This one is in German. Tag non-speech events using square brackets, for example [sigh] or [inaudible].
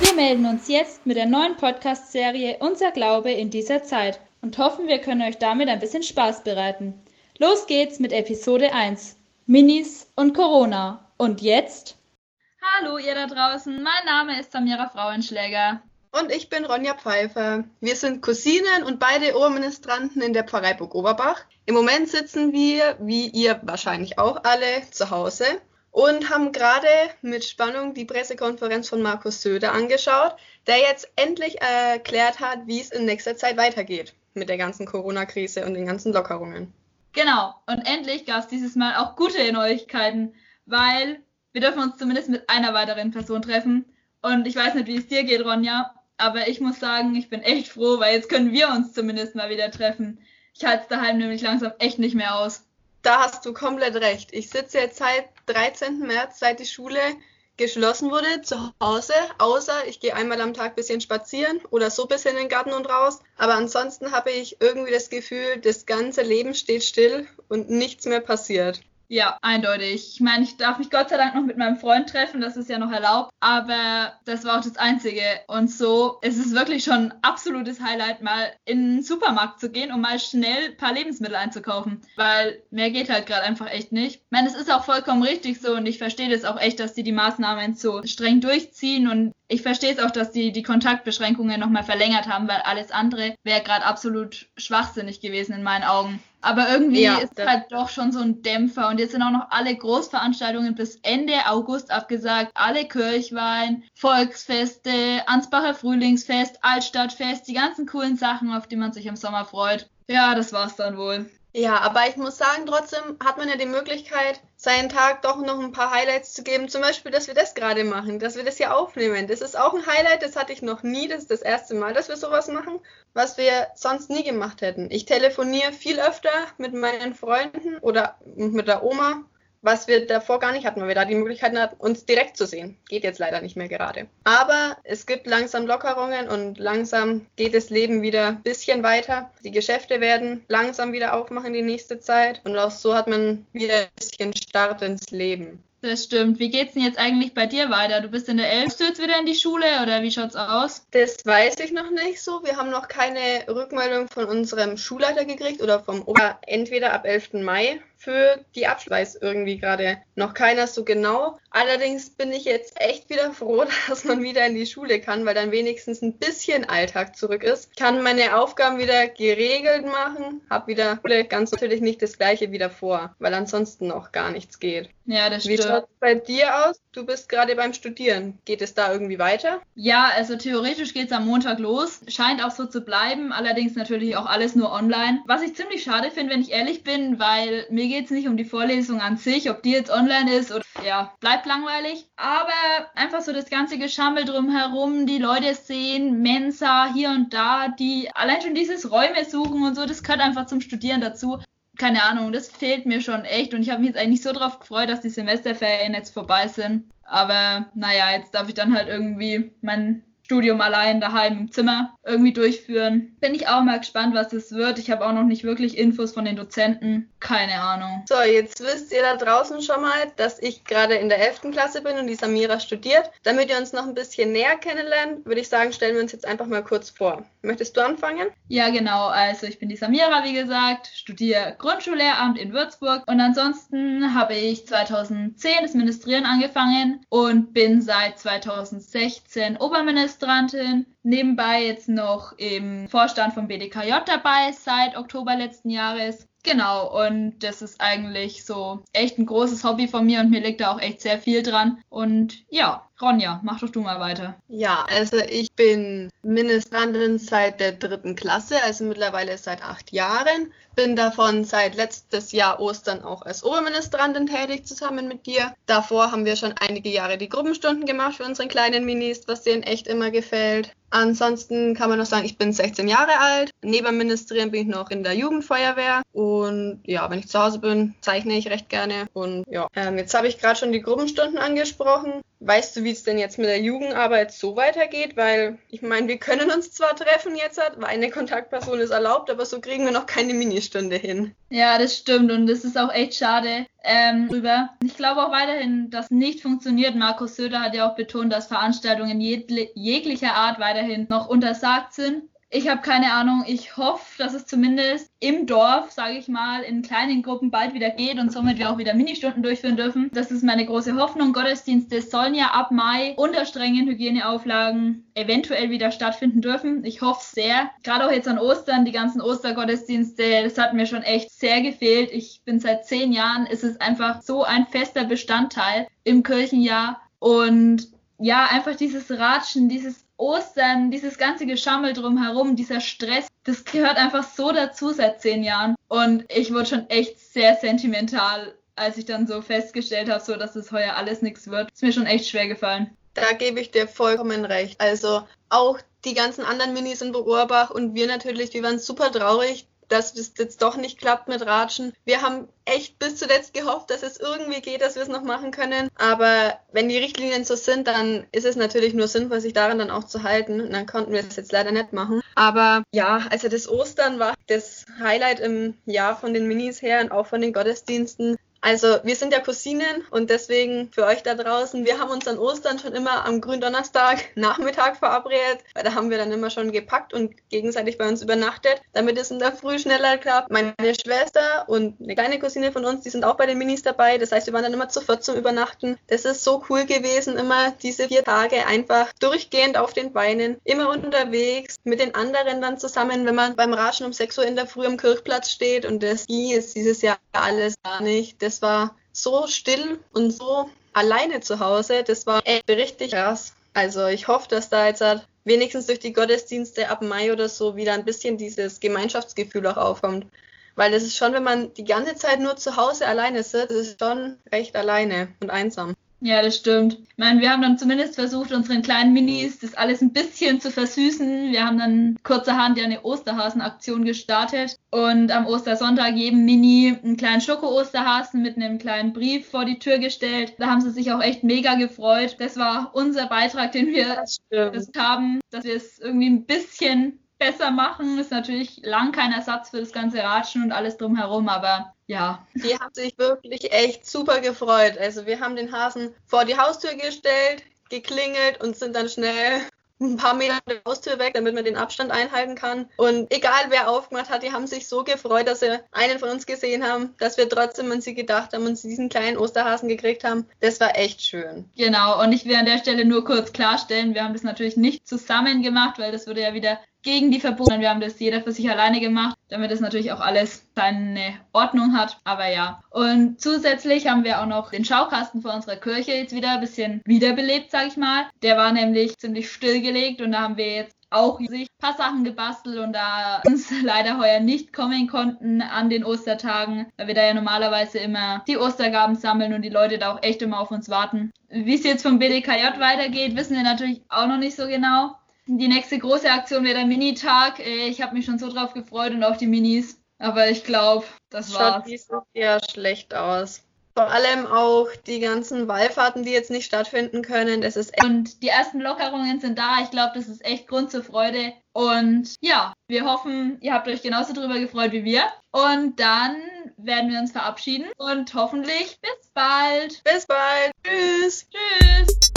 Wir melden uns jetzt mit der neuen Podcast-Serie Unser Glaube in dieser Zeit und hoffen, wir können euch damit ein bisschen Spaß bereiten. Los geht's mit Episode 1. Minis und Corona. Und jetzt? Hallo ihr da draußen, mein Name ist Samira Frauenschläger. Und ich bin Ronja Pfeiffer. Wir sind Cousinen und beide Oberministranten in der Pfarrei Burg Oberbach. Im Moment sitzen wir, wie ihr wahrscheinlich auch alle, zu Hause und haben gerade mit Spannung die Pressekonferenz von Markus Söder angeschaut, der jetzt endlich erklärt hat, wie es in nächster Zeit weitergeht mit der ganzen Corona-Krise und den ganzen Lockerungen. Genau, und endlich gab es dieses Mal auch gute Neuigkeiten, weil wir dürfen uns zumindest mit einer weiteren Person treffen. Und ich weiß nicht, wie es dir geht, Ronja, aber ich muss sagen, ich bin echt froh, weil jetzt können wir uns zumindest mal wieder treffen. Ich halte es daheim nämlich langsam echt nicht mehr aus. Da hast du komplett recht. Ich sitze jetzt seit 13. März, seit die Schule geschlossen wurde, zu Hause, außer ich gehe einmal am Tag ein bisschen spazieren oder so ein bisschen in den Garten und raus. Aber ansonsten habe ich irgendwie das Gefühl, das ganze Leben steht still und nichts mehr passiert. Ja, eindeutig. Ich meine, ich darf mich Gott sei Dank noch mit meinem Freund treffen, das ist ja noch erlaubt, aber das war auch das Einzige. Und so ist es wirklich schon ein absolutes Highlight, mal in den Supermarkt zu gehen, um mal schnell ein paar Lebensmittel einzukaufen, weil mehr geht halt gerade einfach echt nicht. Ich meine, es ist auch vollkommen richtig so und ich verstehe das auch echt, dass die die Maßnahmen so streng durchziehen und ich verstehe es auch, dass die die Kontaktbeschränkungen nochmal verlängert haben, weil alles andere wäre gerade absolut schwachsinnig gewesen in meinen Augen. Aber irgendwie ja, ist es halt doch schon so ein Dämpfer. Und jetzt sind auch noch alle Großveranstaltungen bis Ende August abgesagt. Alle Kirchweihen, Volksfeste, Ansbacher Frühlingsfest, Altstadtfest, die ganzen coolen Sachen, auf die man sich im Sommer freut. Ja, das war's dann wohl. Ja, aber ich muss sagen, trotzdem hat man ja die Möglichkeit, seinen Tag doch noch ein paar Highlights zu geben. Zum Beispiel, dass wir das gerade machen, dass wir das hier aufnehmen. Das ist auch ein Highlight, das hatte ich noch nie. Das ist das erste Mal, dass wir sowas machen, was wir sonst nie gemacht hätten. Ich telefoniere viel öfter mit meinen Freunden oder mit der Oma was wir davor gar nicht hatten, weil wir da die Möglichkeit hatten, uns direkt zu sehen. Geht jetzt leider nicht mehr gerade. Aber es gibt langsam Lockerungen und langsam geht das Leben wieder ein bisschen weiter. Die Geschäfte werden langsam wieder aufmachen die nächste Zeit und auch so hat man wieder ein bisschen Start ins Leben. Das stimmt. Wie geht's denn jetzt eigentlich bei dir weiter? Du bist in der 11. jetzt wieder in die Schule oder wie schaut's aus? Das weiß ich noch nicht so. Wir haben noch keine Rückmeldung von unserem Schulleiter gekriegt oder vom Ober entweder ab 11. Mai für die Abschluss irgendwie gerade noch keiner so genau. Allerdings bin ich jetzt echt wieder froh, [laughs] dass man wieder in die Schule kann, weil dann wenigstens ein bisschen Alltag zurück ist. Ich kann meine Aufgaben wieder geregelt machen, habe wieder ganz natürlich nicht das gleiche wie davor, weil ansonsten noch gar nichts geht. Ja, das stimmt. Wie schaut es bei dir aus? Du bist gerade beim Studieren. Geht es da irgendwie weiter? Ja, also theoretisch geht es am Montag los. Scheint auch so zu bleiben, allerdings natürlich auch alles nur online. Was ich ziemlich schade finde, wenn ich ehrlich bin, weil mir geht es nicht um die Vorlesung an sich, ob die jetzt online ist oder ja, bleibt langweilig. Aber einfach so das ganze Geschammel drumherum, die Leute sehen, Mensa hier und da, die allein schon dieses Räume suchen und so, das gehört einfach zum Studieren dazu keine Ahnung, das fehlt mir schon echt und ich habe mich jetzt eigentlich so drauf gefreut, dass die Semesterferien jetzt vorbei sind. Aber naja, jetzt darf ich dann halt irgendwie mein Studium allein daheim im Zimmer irgendwie durchführen. Bin ich auch mal gespannt, was das wird. Ich habe auch noch nicht wirklich Infos von den Dozenten. Keine Ahnung. So, jetzt wisst ihr da draußen schon mal, dass ich gerade in der 11. Klasse bin und die Samira studiert. Damit ihr uns noch ein bisschen näher kennenlernt, würde ich sagen, stellen wir uns jetzt einfach mal kurz vor. Möchtest du anfangen? Ja, genau. Also ich bin die Samira, wie gesagt, studiere Grundschullehramt in Würzburg und ansonsten habe ich 2010 das Ministrieren angefangen und bin seit 2016 Oberminister Demonstrantin, nebenbei jetzt noch im Vorstand vom BDKJ dabei seit Oktober letzten Jahres. Genau, und das ist eigentlich so echt ein großes Hobby von mir und mir liegt da auch echt sehr viel dran. Und ja, Ronja, mach doch du mal weiter. Ja, also ich bin Ministrantin seit der dritten Klasse, also mittlerweile seit acht Jahren. Bin davon seit letztes Jahr Ostern auch als Oberministrantin tätig zusammen mit dir. Davor haben wir schon einige Jahre die Gruppenstunden gemacht für unseren kleinen Minis, was denen echt immer gefällt. Ansonsten kann man noch sagen, ich bin 16 Jahre alt. Neben Ministerieren bin ich noch in der Jugendfeuerwehr. Und ja, wenn ich zu Hause bin, zeichne ich recht gerne. Und ja, ähm, jetzt habe ich gerade schon die Gruppenstunden angesprochen. Weißt du, wie es denn jetzt mit der Jugendarbeit so weitergeht? Weil ich meine, wir können uns zwar treffen jetzt, weil eine Kontaktperson ist erlaubt, aber so kriegen wir noch keine Ministunde hin. Ja, das stimmt und das ist auch echt schade ähm, drüber. Ich glaube auch weiterhin, dass nicht funktioniert. Markus Söder hat ja auch betont, dass Veranstaltungen jeglicher Art weiterhin noch untersagt sind. Ich habe keine Ahnung. Ich hoffe, dass es zumindest im Dorf, sage ich mal, in kleinen Gruppen bald wieder geht und somit wir auch wieder Ministunden durchführen dürfen. Das ist meine große Hoffnung. Gottesdienste sollen ja ab Mai unter strengen Hygieneauflagen eventuell wieder stattfinden dürfen. Ich hoffe sehr. Gerade auch jetzt an Ostern, die ganzen Ostergottesdienste, das hat mir schon echt sehr gefehlt. Ich bin seit zehn Jahren, ist es einfach so ein fester Bestandteil im Kirchenjahr. Und ja, einfach dieses Ratschen, dieses Ostern, dieses ganze Geschammel drumherum, dieser Stress, das gehört einfach so dazu seit zehn Jahren. Und ich wurde schon echt sehr sentimental, als ich dann so festgestellt habe, so dass es heuer alles nichts wird. Ist mir schon echt schwer gefallen. Da gebe ich dir vollkommen recht. Also auch die ganzen anderen Minis in Beorbach und wir natürlich, wir waren super traurig, dass es jetzt doch nicht klappt mit Ratschen. Wir haben echt bis zuletzt gehofft, dass es irgendwie geht, dass wir es noch machen können. Aber wenn die Richtlinien so sind, dann ist es natürlich nur sinnvoll, sich daran dann auch zu halten. Und dann konnten wir es jetzt leider nicht machen. Aber ja, also das Ostern war das Highlight im Jahr von den Minis her und auch von den Gottesdiensten. Also wir sind ja Cousinen und deswegen für euch da draußen, wir haben uns an Ostern schon immer am Gründonnerstag [laughs] Nachmittag verabredet, weil da haben wir dann immer schon gepackt und gegenseitig bei uns übernachtet, damit es in der Früh schneller klappt. Meine Schwester und eine kleine Cousine von uns, die sind auch bei den Minis dabei. Das heißt, wir waren dann immer zu viert zum Übernachten. Das ist so cool gewesen, immer diese vier Tage einfach durchgehend auf den Beinen, immer unterwegs, mit den anderen dann zusammen, wenn man beim Ratschen um 6 Uhr in der Früh am Kirchplatz steht und das ging jetzt dieses Jahr alles gar nicht. Das es war so still und so alleine zu Hause. Das war echt richtig krass. Also ich hoffe, dass da jetzt halt wenigstens durch die Gottesdienste ab Mai oder so wieder ein bisschen dieses Gemeinschaftsgefühl auch aufkommt. Weil das ist schon, wenn man die ganze Zeit nur zu Hause alleine sitzt, das ist schon recht alleine und einsam. Ja, das stimmt. Ich meine, wir haben dann zumindest versucht, unseren kleinen Minis das alles ein bisschen zu versüßen. Wir haben dann kurzerhand ja eine Osterhasen-Aktion gestartet und am Ostersonntag jedem Mini einen kleinen Schoko-Osterhasen mit einem kleinen Brief vor die Tür gestellt. Da haben sie sich auch echt mega gefreut. Das war unser Beitrag, den wir das haben, dass wir es irgendwie ein bisschen besser machen. Ist natürlich lang kein Ersatz für das ganze Ratschen und alles drumherum, aber ja. Die haben sich wirklich echt super gefreut. Also wir haben den Hasen vor die Haustür gestellt, geklingelt und sind dann schnell ein paar Meter von der Haustür weg, damit man den Abstand einhalten kann. Und egal wer aufgemacht hat, die haben sich so gefreut, dass sie einen von uns gesehen haben, dass wir trotzdem an sie gedacht haben und sie diesen kleinen Osterhasen gekriegt haben. Das war echt schön. Genau, und ich will an der Stelle nur kurz klarstellen, wir haben das natürlich nicht zusammen gemacht, weil das würde ja wieder gegen die Verbote. Wir haben das jeder für sich alleine gemacht, damit es natürlich auch alles seine Ordnung hat. Aber ja. Und zusätzlich haben wir auch noch den Schaukasten vor unserer Kirche jetzt wieder ein bisschen wiederbelebt, sag ich mal. Der war nämlich ziemlich stillgelegt und da haben wir jetzt auch sich ein paar Sachen gebastelt und da uns [laughs] leider heuer nicht kommen konnten an den Ostertagen, weil wir da ja normalerweise immer die Ostergaben sammeln und die Leute da auch echt immer auf uns warten. Wie es jetzt vom BDKJ weitergeht, wissen wir natürlich auch noch nicht so genau. Die nächste große Aktion wäre der Minitag. Äh, ich habe mich schon so drauf gefreut und auf die Minis. Aber ich glaube, das war's. Schaut dieses Jahr schlecht aus. Vor allem auch die ganzen Wallfahrten, die jetzt nicht stattfinden können. Das ist und die ersten Lockerungen sind da. Ich glaube, das ist echt Grund zur Freude. Und ja, wir hoffen, ihr habt euch genauso drüber gefreut wie wir. Und dann werden wir uns verabschieden und hoffentlich bis bald. Bis bald. Tschüss. Tschüss.